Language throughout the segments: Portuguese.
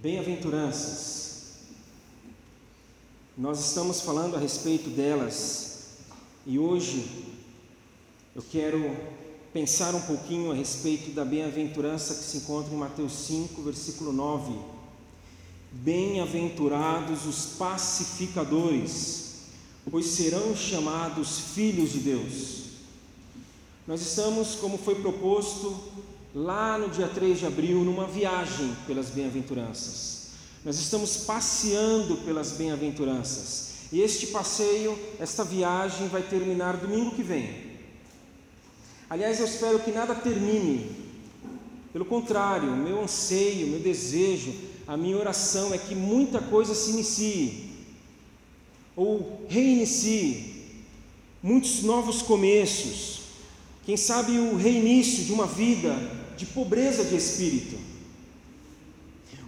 Bem-aventuranças. Nós estamos falando a respeito delas e hoje eu quero pensar um pouquinho a respeito da bem-aventurança que se encontra em Mateus 5, versículo 9. Bem-aventurados os pacificadores, pois serão chamados filhos de Deus. Nós estamos, como foi proposto, lá no dia 3 de abril, numa viagem pelas bem-aventuranças. Nós estamos passeando pelas bem-aventuranças. E este passeio, esta viagem vai terminar domingo que vem. Aliás, eu espero que nada termine. Pelo contrário, meu anseio, meu desejo, a minha oração é que muita coisa se inicie ou reinicie, muitos novos começos. Quem sabe o reinício de uma vida de pobreza de espírito,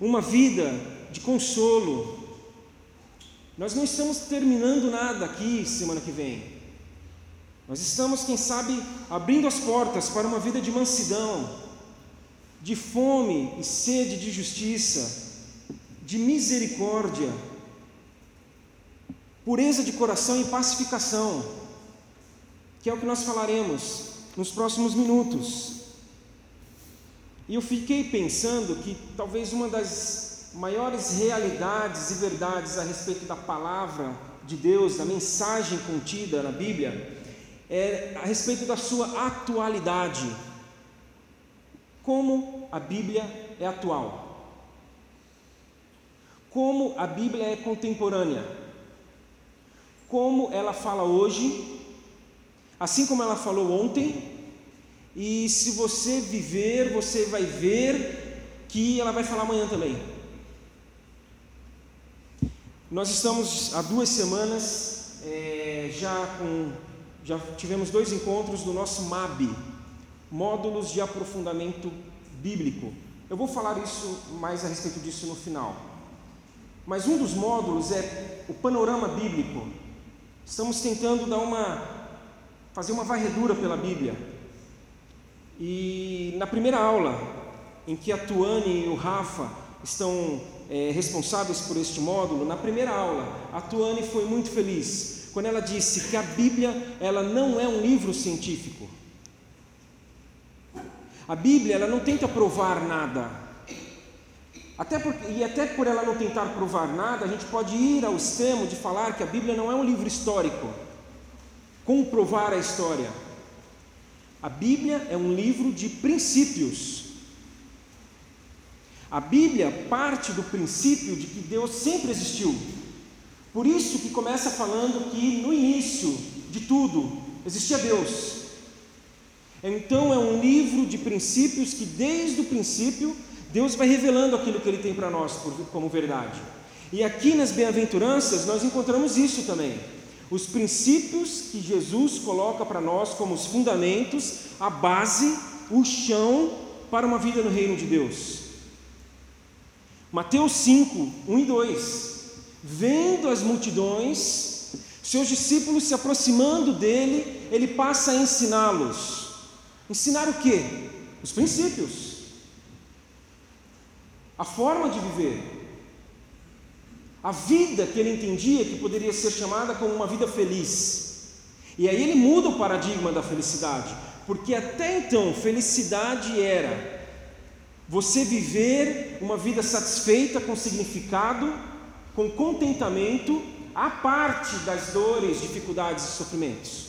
uma vida de consolo. Nós não estamos terminando nada aqui semana que vem. Nós estamos, quem sabe, abrindo as portas para uma vida de mansidão, de fome e sede de justiça, de misericórdia, pureza de coração e pacificação, que é o que nós falaremos nos próximos minutos. E eu fiquei pensando que talvez uma das maiores realidades e verdades a respeito da palavra de Deus, da mensagem contida na Bíblia, é a respeito da sua atualidade. Como a Bíblia é atual. Como a Bíblia é contemporânea. Como ela fala hoje, assim como ela falou ontem e se você viver, você vai ver que ela vai falar amanhã também. Nós estamos há duas semanas é, já com já tivemos dois encontros do nosso MAB, módulos de aprofundamento bíblico. Eu vou falar isso mais a respeito disso no final. Mas um dos módulos é o panorama bíblico. Estamos tentando dar uma fazer uma varredura pela Bíblia. E na primeira aula, em que a Tuane e o Rafa estão é, responsáveis por este módulo, na primeira aula, a Tuane foi muito feliz quando ela disse que a Bíblia ela não é um livro científico. A Bíblia ela não tenta provar nada. Até porque, e até por ela não tentar provar nada, a gente pode ir ao extremo de falar que a Bíblia não é um livro histórico. Comprovar a história. A Bíblia é um livro de princípios. A Bíblia parte do princípio de que Deus sempre existiu. Por isso que começa falando que no início de tudo existia Deus. Então é um livro de princípios que desde o princípio Deus vai revelando aquilo que ele tem para nós como verdade. E aqui nas bem-aventuranças nós encontramos isso também os princípios que Jesus coloca para nós como os fundamentos, a base, o chão para uma vida no reino de Deus. Mateus 5, 1 e 2. Vendo as multidões, seus discípulos se aproximando dele, ele passa a ensiná-los. Ensinar o quê? Os princípios. A forma de viver, a vida que ele entendia que poderia ser chamada como uma vida feliz. E aí ele muda o paradigma da felicidade, porque até então felicidade era você viver uma vida satisfeita, com significado, com contentamento, à parte das dores, dificuldades e sofrimentos.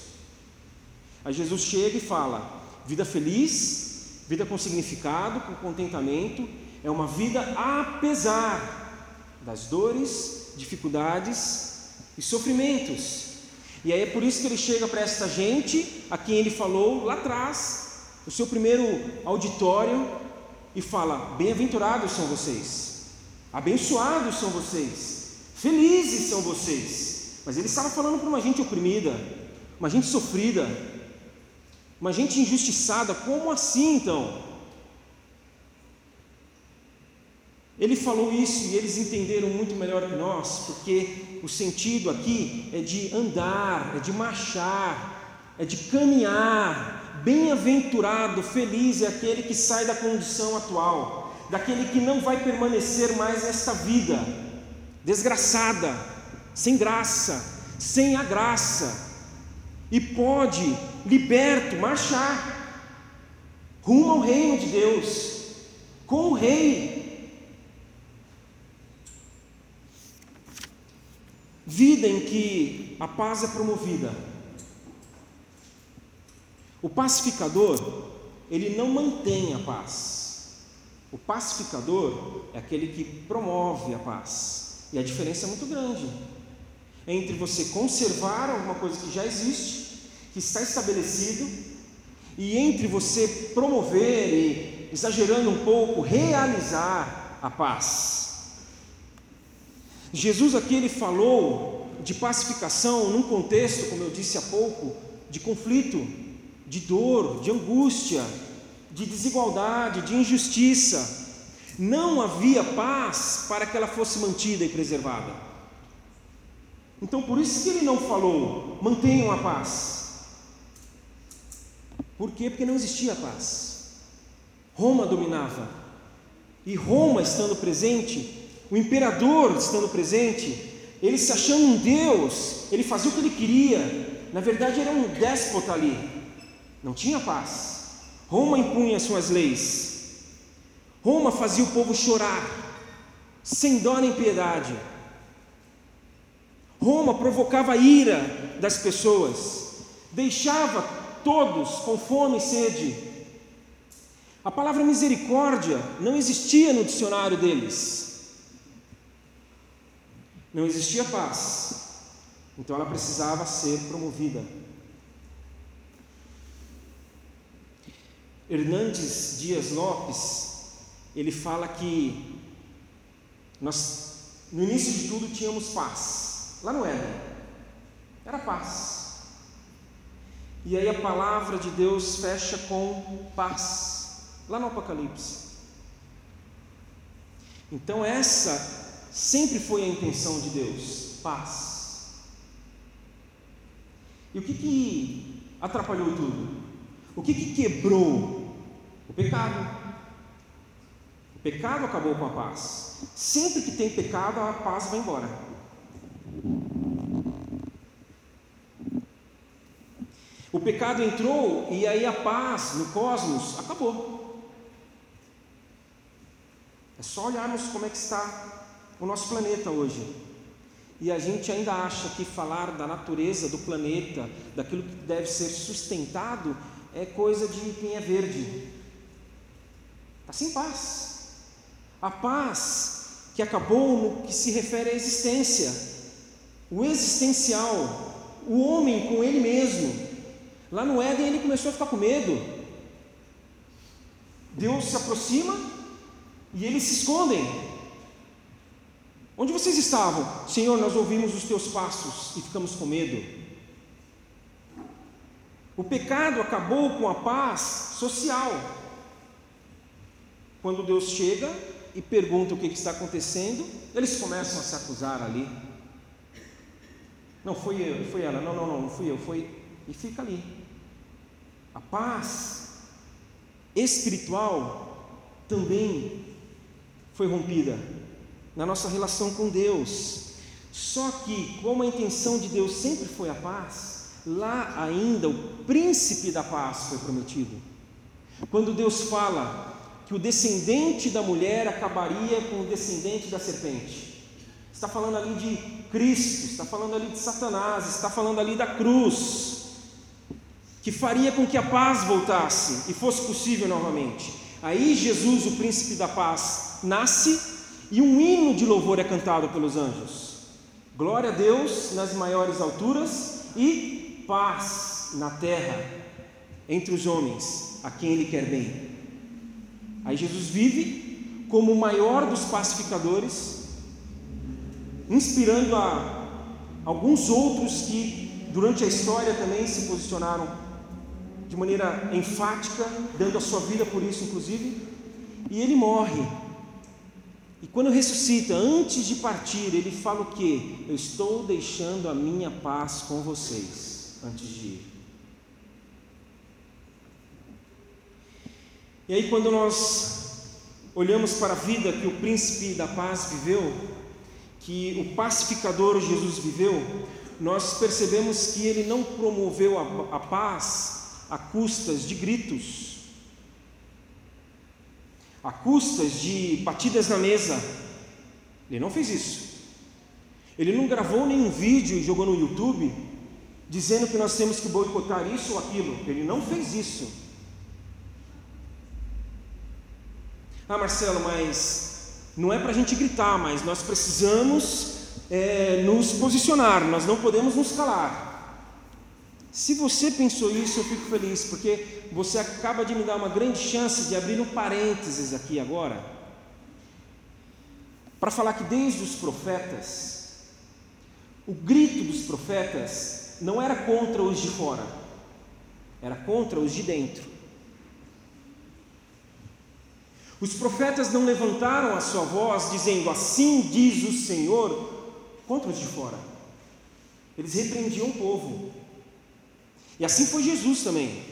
Aí Jesus chega e fala: vida feliz, vida com significado, com contentamento, é uma vida apesar das dores, dificuldades e sofrimentos. E aí é por isso que ele chega para esta gente, a quem ele falou lá atrás, no seu primeiro auditório, e fala: Bem-aventurados são vocês, abençoados são vocês, felizes são vocês. Mas ele estava falando para uma gente oprimida, uma gente sofrida, uma gente injustiçada. Como assim então? Ele falou isso e eles entenderam muito melhor que nós, porque o sentido aqui é de andar, é de marchar, é de caminhar bem-aventurado, feliz é aquele que sai da condição atual, daquele que não vai permanecer mais nesta vida desgraçada, sem graça, sem a graça, e pode, liberto, marchar rumo ao reino de Deus, com o Rei. Vida em que a paz é promovida. O pacificador, ele não mantém a paz. O pacificador é aquele que promove a paz. E a diferença é muito grande entre você conservar alguma coisa que já existe, que está estabelecido, e entre você promover e, exagerando um pouco, realizar a paz. Jesus aqui ele falou de pacificação num contexto, como eu disse há pouco, de conflito, de dor, de angústia, de desigualdade, de injustiça. Não havia paz para que ela fosse mantida e preservada. Então, por isso que ele não falou, mantenham a paz. Por quê? Porque não existia paz. Roma dominava. E Roma estando presente, o imperador estando presente, ele se achando um Deus, ele fazia o que ele queria. Na verdade, era um déspota ali. Não tinha paz. Roma impunha suas leis. Roma fazia o povo chorar, sem dó nem piedade. Roma provocava a ira das pessoas, deixava todos com fome e sede. A palavra misericórdia não existia no dicionário deles. Não existia paz. Então ela precisava ser promovida. Hernandes Dias Lopes, ele fala que nós, no início de tudo, tínhamos paz. Lá no Éden. Era paz. E aí a palavra de Deus fecha com paz, lá no Apocalipse. Então, essa sempre foi a intenção de Deus: paz. E o que, que atrapalhou tudo? O que, que quebrou? O pecado. O pecado acabou com a paz. Sempre que tem pecado, a paz vai embora. O pecado entrou e aí a paz no cosmos acabou. É só olharmos como é que está o nosso planeta hoje. E a gente ainda acha que falar da natureza do planeta, daquilo que deve ser sustentado, é coisa de quem é verde. Está sem paz. A paz que acabou no que se refere à existência, o existencial, o homem com ele mesmo, Lá no Éden ele começou a ficar com medo. Deus se aproxima e eles se escondem. Onde vocês estavam? Senhor, nós ouvimos os teus passos e ficamos com medo. O pecado acabou com a paz social. Quando Deus chega e pergunta o que está acontecendo, eles começam a se acusar ali. Não foi eu, foi ela, não, não, não, não fui eu, foi. E fica ali. A paz espiritual também foi rompida na nossa relação com Deus. Só que, como a intenção de Deus sempre foi a paz, lá ainda o príncipe da paz foi prometido. Quando Deus fala que o descendente da mulher acabaria com o descendente da serpente, está falando ali de Cristo, está falando ali de Satanás, está falando ali da cruz que faria com que a paz voltasse e fosse possível novamente. Aí Jesus, o príncipe da paz, nasce e um hino de louvor é cantado pelos anjos. Glória a Deus nas maiores alturas e paz na terra entre os homens a quem ele quer bem. Aí Jesus vive como o maior dos pacificadores, inspirando a alguns outros que durante a história também se posicionaram de maneira enfática, dando a sua vida por isso, inclusive, e ele morre. E quando ressuscita, antes de partir, ele fala o que? Eu estou deixando a minha paz com vocês, antes de ir. E aí, quando nós olhamos para a vida que o príncipe da paz viveu, que o pacificador Jesus viveu, nós percebemos que ele não promoveu a, a paz a custas de gritos, a custas de batidas na mesa. Ele não fez isso. Ele não gravou nenhum vídeo e jogou no YouTube dizendo que nós temos que boicotar isso ou aquilo. Ele não fez isso. Ah, Marcelo, mas não é para a gente gritar, mas nós precisamos é, nos posicionar, nós não podemos nos calar. Se você pensou isso, eu fico feliz, porque você acaba de me dar uma grande chance de abrir um parênteses aqui agora, para falar que desde os profetas, o grito dos profetas não era contra os de fora, era contra os de dentro. Os profetas não levantaram a sua voz dizendo: Assim diz o Senhor, contra os de fora. Eles repreendiam o povo. E assim foi Jesus também.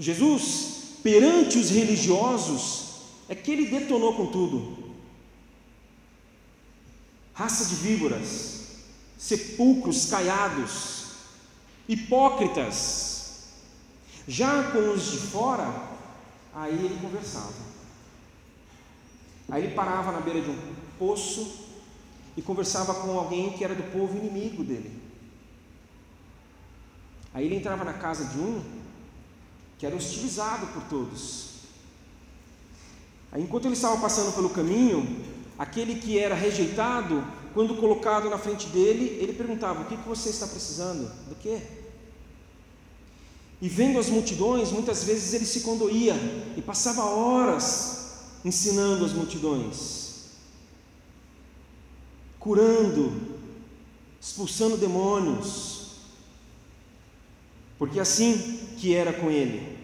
Jesus, perante os religiosos, é que ele detonou com tudo. Raça de víboras, sepulcros caiados, hipócritas. Já com os de fora, aí ele conversava. Aí ele parava na beira de um poço e conversava com alguém que era do povo inimigo dele. Aí ele entrava na casa de um que era hostilizado por todos. Aí, enquanto ele estava passando pelo caminho, aquele que era rejeitado, quando colocado na frente dele, ele perguntava: O que, que você está precisando? Do quê? E vendo as multidões, muitas vezes ele se condoía e passava horas ensinando as multidões, curando, expulsando demônios, porque assim que era com ele.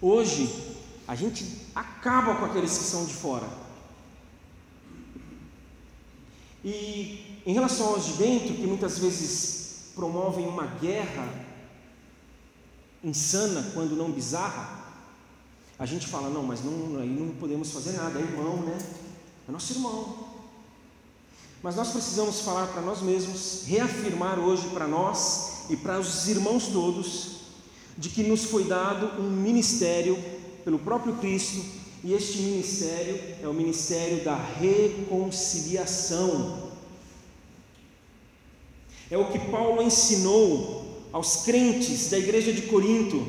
Hoje, a gente acaba com aqueles que são de fora. E em relação aos de dentro, que muitas vezes promovem uma guerra insana, quando não bizarra, a gente fala, não, mas não, aí não podemos fazer nada, é irmão, né? É nosso irmão. Mas nós precisamos falar para nós mesmos, reafirmar hoje para nós e para os irmãos todos, de que nos foi dado um ministério pelo próprio Cristo, e este ministério é o ministério da reconciliação. É o que Paulo ensinou aos crentes da igreja de Corinto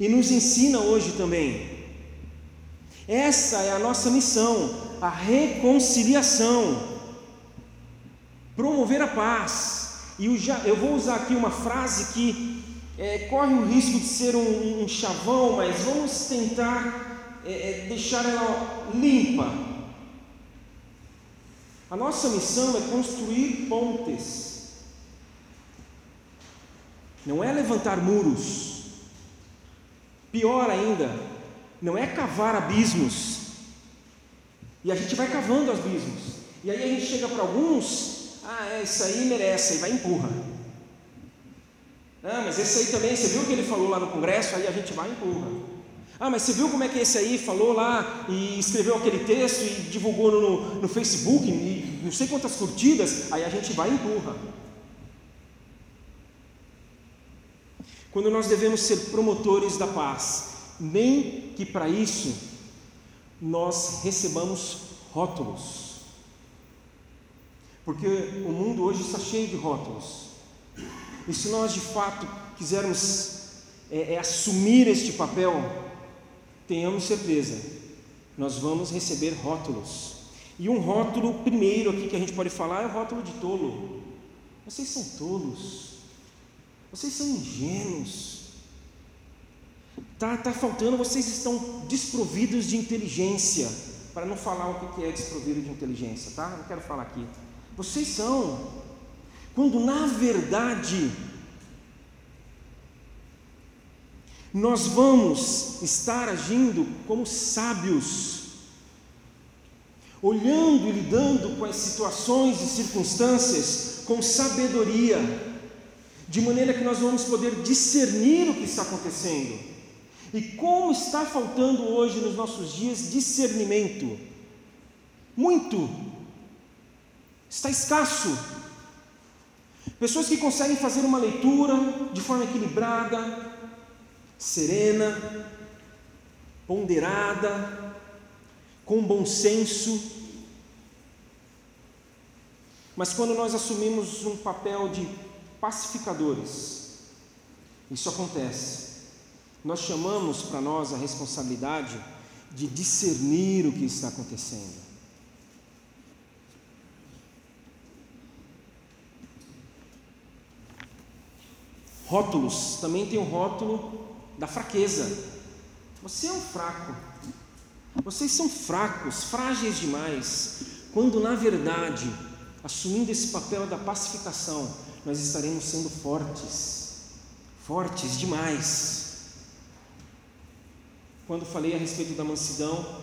e nos ensina hoje também. Essa é a nossa missão, a reconciliação, promover a paz. E eu vou usar aqui uma frase que é, corre o risco de ser um, um chavão, mas vamos tentar é, é, deixar ela limpa. A nossa missão é construir pontes, não é levantar muros. Pior ainda, não é cavar abismos. E a gente vai cavando abismos. E aí a gente chega para alguns, ah, é, isso aí merece, e vai empurra. Ah, mas esse aí também, você viu o que ele falou lá no congresso? Aí a gente vai e empurra. Ah, mas você viu como é que esse aí falou lá e escreveu aquele texto e divulgou no, no Facebook, e não sei quantas curtidas, aí a gente vai e empurra. quando nós devemos ser promotores da paz, nem que para isso nós recebamos rótulos. Porque o mundo hoje está cheio de rótulos. E se nós de fato quisermos é, é, assumir este papel, tenhamos certeza, nós vamos receber rótulos. E um rótulo primeiro aqui que a gente pode falar é o rótulo de tolo. Vocês são tolos. Vocês são ingênuos. Tá, tá faltando, vocês estão desprovidos de inteligência. Para não falar o que é desprovido de inteligência, tá? Não quero falar aqui. Vocês são. Quando na verdade nós vamos estar agindo como sábios, olhando e lidando com as situações e circunstâncias com sabedoria de maneira que nós vamos poder discernir o que está acontecendo. E como está faltando hoje nos nossos dias discernimento? Muito. Está escasso. Pessoas que conseguem fazer uma leitura de forma equilibrada, serena, ponderada, com bom senso. Mas quando nós assumimos um papel de pacificadores, isso acontece. Nós chamamos para nós a responsabilidade de discernir o que está acontecendo. Rótulos, também tem o rótulo da fraqueza. Você é um fraco. Vocês são fracos, frágeis demais, quando na verdade, assumindo esse papel da pacificação, nós estaremos sendo fortes, fortes demais. Quando falei a respeito da mansidão,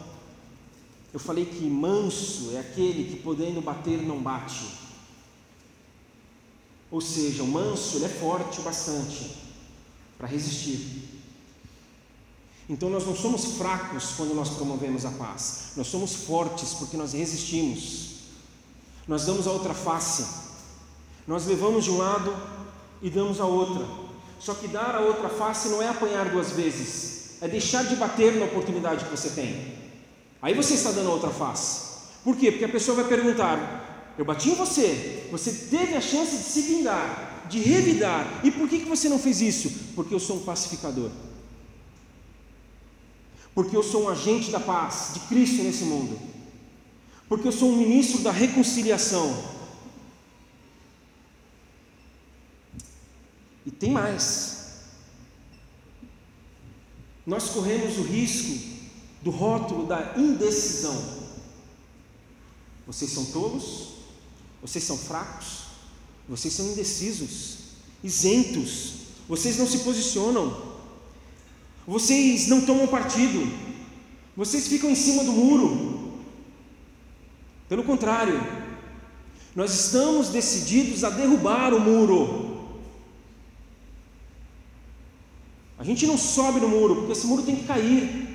eu falei que manso é aquele que podendo bater não bate. Ou seja, o manso ele é forte o bastante para resistir. Então nós não somos fracos quando nós promovemos a paz, nós somos fortes porque nós resistimos, nós damos a outra face, nós levamos de um lado e damos a outra. Só que dar a outra face não é apanhar duas vezes, é deixar de bater na oportunidade que você tem. Aí você está dando a outra face. Por quê? Porque a pessoa vai perguntar: Eu bati em você, você teve a chance de se vingar, de revidar, e por que, que você não fez isso? Porque eu sou um pacificador porque eu sou um agente da paz de Cristo nesse mundo, porque eu sou um ministro da reconciliação. E tem mais. Nós corremos o risco do rótulo da indecisão. Vocês são tolos, vocês são fracos, vocês são indecisos, isentos, vocês não se posicionam. Vocês não tomam partido, vocês ficam em cima do muro. Pelo contrário, nós estamos decididos a derrubar o muro. A gente não sobe no muro, porque esse muro tem que cair.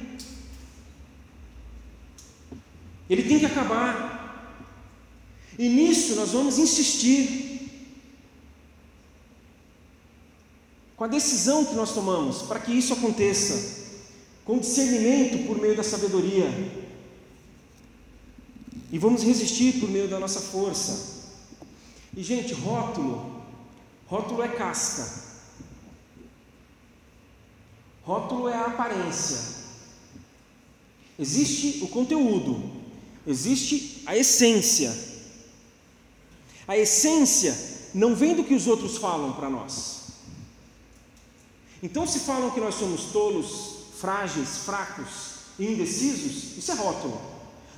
Ele tem que acabar. E nisso nós vamos insistir. com a decisão que nós tomamos para que isso aconteça, com discernimento por meio da sabedoria, e vamos resistir por meio da nossa força. E, gente, rótulo, rótulo é casca, rótulo é a aparência. Existe o conteúdo, existe a essência. A essência não vem do que os outros falam para nós. Então, se falam que nós somos tolos, frágeis, fracos e indecisos, isso é rótulo.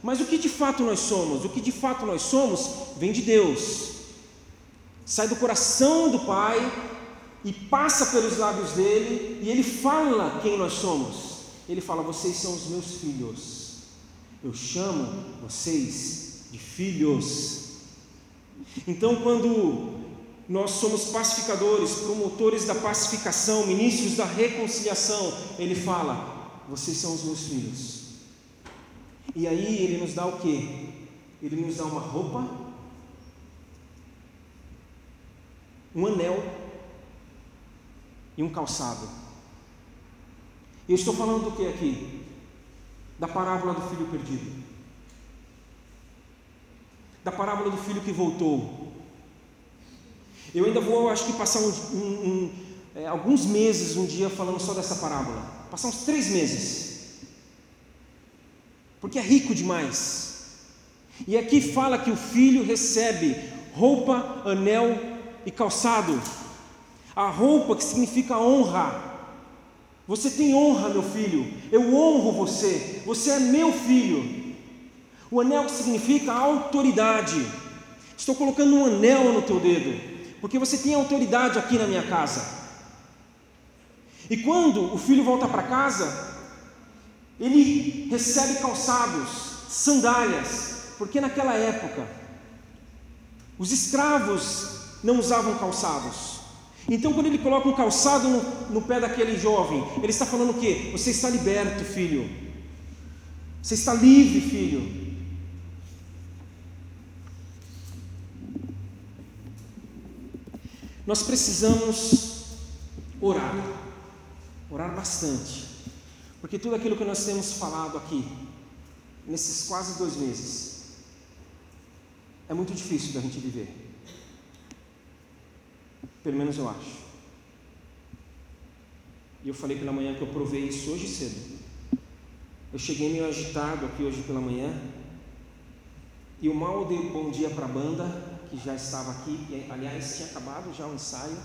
Mas o que de fato nós somos? O que de fato nós somos vem de Deus. Sai do coração do Pai e passa pelos lábios dele e ele fala quem nós somos. Ele fala: Vocês são os meus filhos. Eu chamo vocês de filhos. Então, quando nós somos pacificadores, promotores da pacificação, ministros da reconciliação. Ele fala: Vocês são os meus filhos. E aí ele nos dá o que? Ele nos dá uma roupa, um anel e um calçado. Eu estou falando do que aqui? Da parábola do filho perdido. Da parábola do filho que voltou eu ainda vou, acho que, passar um, um, um, é, alguns meses um dia falando só dessa parábola. Passar uns três meses. Porque é rico demais. E aqui fala que o filho recebe roupa, anel e calçado. A roupa que significa honra. Você tem honra, meu filho. Eu honro você. Você é meu filho. O anel significa autoridade. Estou colocando um anel no teu dedo porque você tem autoridade aqui na minha casa. E quando o filho volta para casa, ele recebe calçados, sandálias, porque naquela época os escravos não usavam calçados. Então, quando ele coloca um calçado no, no pé daquele jovem, ele está falando o quê? Você está liberto, filho. Você está livre, filho. Nós precisamos orar, orar bastante, porque tudo aquilo que nós temos falado aqui, nesses quase dois meses, é muito difícil da gente viver. Pelo menos eu acho. E eu falei pela manhã que eu provei isso hoje cedo. Eu cheguei meio agitado aqui hoje pela manhã. E o mal dei bom dia para a banda que já estava aqui, e, aliás, tinha acabado já o ensaio.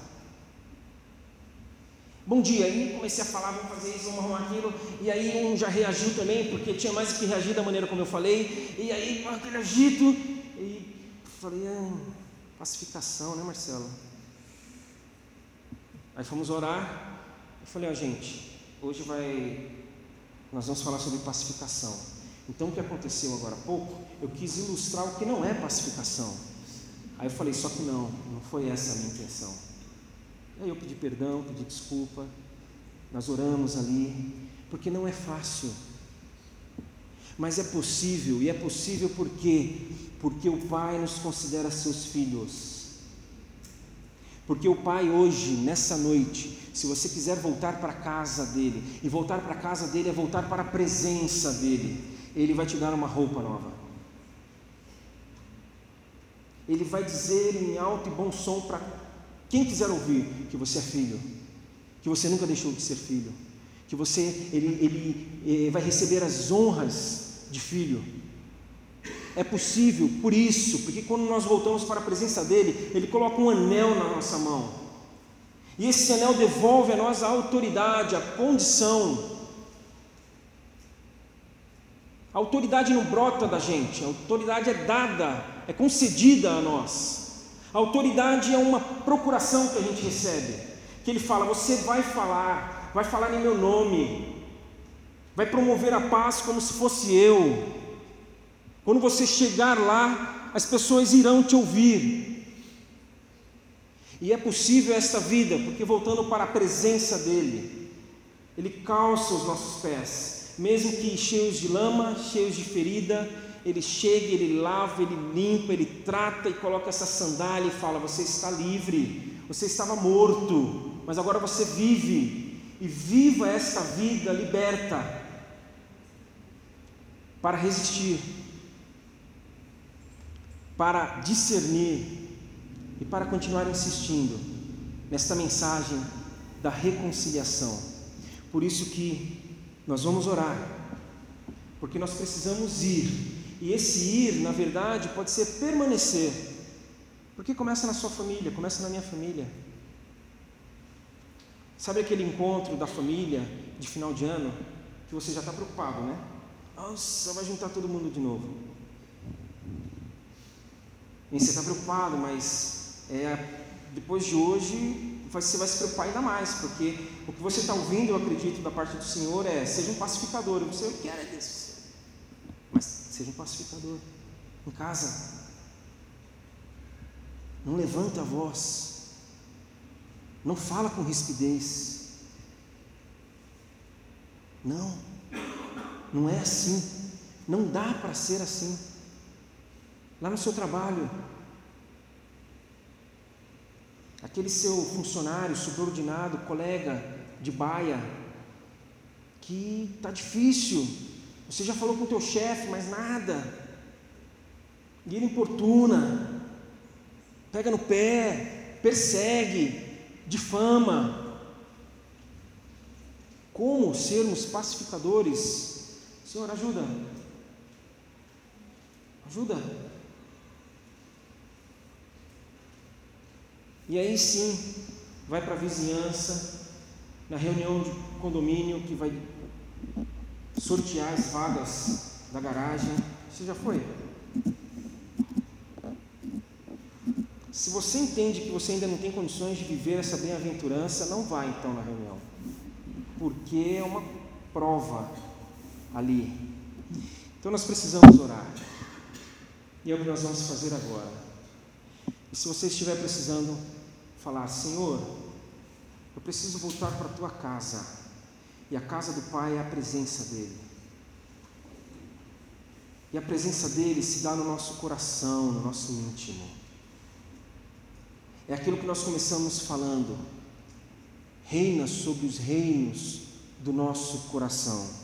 Bom dia, aí comecei a falar, vamos fazer isso, vamos arrumar aquilo, e aí um já reagiu também, porque tinha mais que reagir da maneira como eu falei, e aí aquele agito, e falei, ah, pacificação, né Marcelo? Aí fomos orar, eu falei, ó oh, gente, hoje vai, nós vamos falar sobre pacificação. Então o que aconteceu agora há pouco, eu quis ilustrar o que não é pacificação. Aí eu falei, só que não, não foi essa a minha intenção. Aí eu pedi perdão, pedi desculpa, nós oramos ali, porque não é fácil. Mas é possível, e é possível por quê? Porque o Pai nos considera seus filhos. Porque o Pai hoje, nessa noite, se você quiser voltar para a casa dele, e voltar para a casa dele é voltar para a presença dele, ele vai te dar uma roupa nova. Ele vai dizer em alto e bom som para quem quiser ouvir que você é filho, que você nunca deixou de ser filho, que você ele, ele, ele eh, vai receber as honras de filho. É possível, por isso, porque quando nós voltamos para a presença dele, ele coloca um anel na nossa mão. E esse anel devolve a nós a autoridade, a condição. A autoridade não brota da gente, a autoridade é dada é concedida a nós. A autoridade é uma procuração que a gente recebe, que ele fala: você vai falar, vai falar em meu nome, vai promover a paz como se fosse eu. Quando você chegar lá, as pessoas irão te ouvir. E é possível esta vida, porque voltando para a presença dele, ele calça os nossos pés, mesmo que cheios de lama, cheios de ferida, ele chega, ele lava, ele limpa, ele trata e coloca essa sandália e fala: Você está livre, você estava morto, mas agora você vive, e viva esta vida liberta para resistir, para discernir e para continuar insistindo nesta mensagem da reconciliação. Por isso que nós vamos orar, porque nós precisamos ir e esse ir, na verdade, pode ser permanecer. Porque começa na sua família, começa na minha família. Sabe aquele encontro da família de final de ano que você já está preocupado, né? Nossa, vai juntar todo mundo de novo. E você está preocupado, mas é, depois de hoje você vai se preocupar ainda mais, porque o que você está ouvindo, eu acredito, da parte do Senhor é: seja um pacificador. Eu quero é isso. Seja um pacificador em casa. Não levanta a voz. Não fala com rispidez. Não, não é assim. Não dá para ser assim. Lá no seu trabalho, aquele seu funcionário, subordinado, colega de baia, que está difícil, você já falou com o teu chefe, mas nada. E ele importuna, pega no pé, persegue, difama. Como sermos pacificadores? Senhor, ajuda. Ajuda. E aí sim, vai para a vizinhança, na reunião de condomínio que vai sortear as vagas da garagem. Você já foi? Se você entende que você ainda não tem condições de viver essa bem-aventurança, não vá então na reunião, porque é uma prova ali. Então nós precisamos orar, e é o que nós vamos fazer agora. E se você estiver precisando falar, Senhor, Eu preciso voltar para a tua casa. E a casa do Pai é a presença dele. E a presença dele se dá no nosso coração, no nosso íntimo. É aquilo que nós começamos falando. Reina sobre os reinos do nosso coração.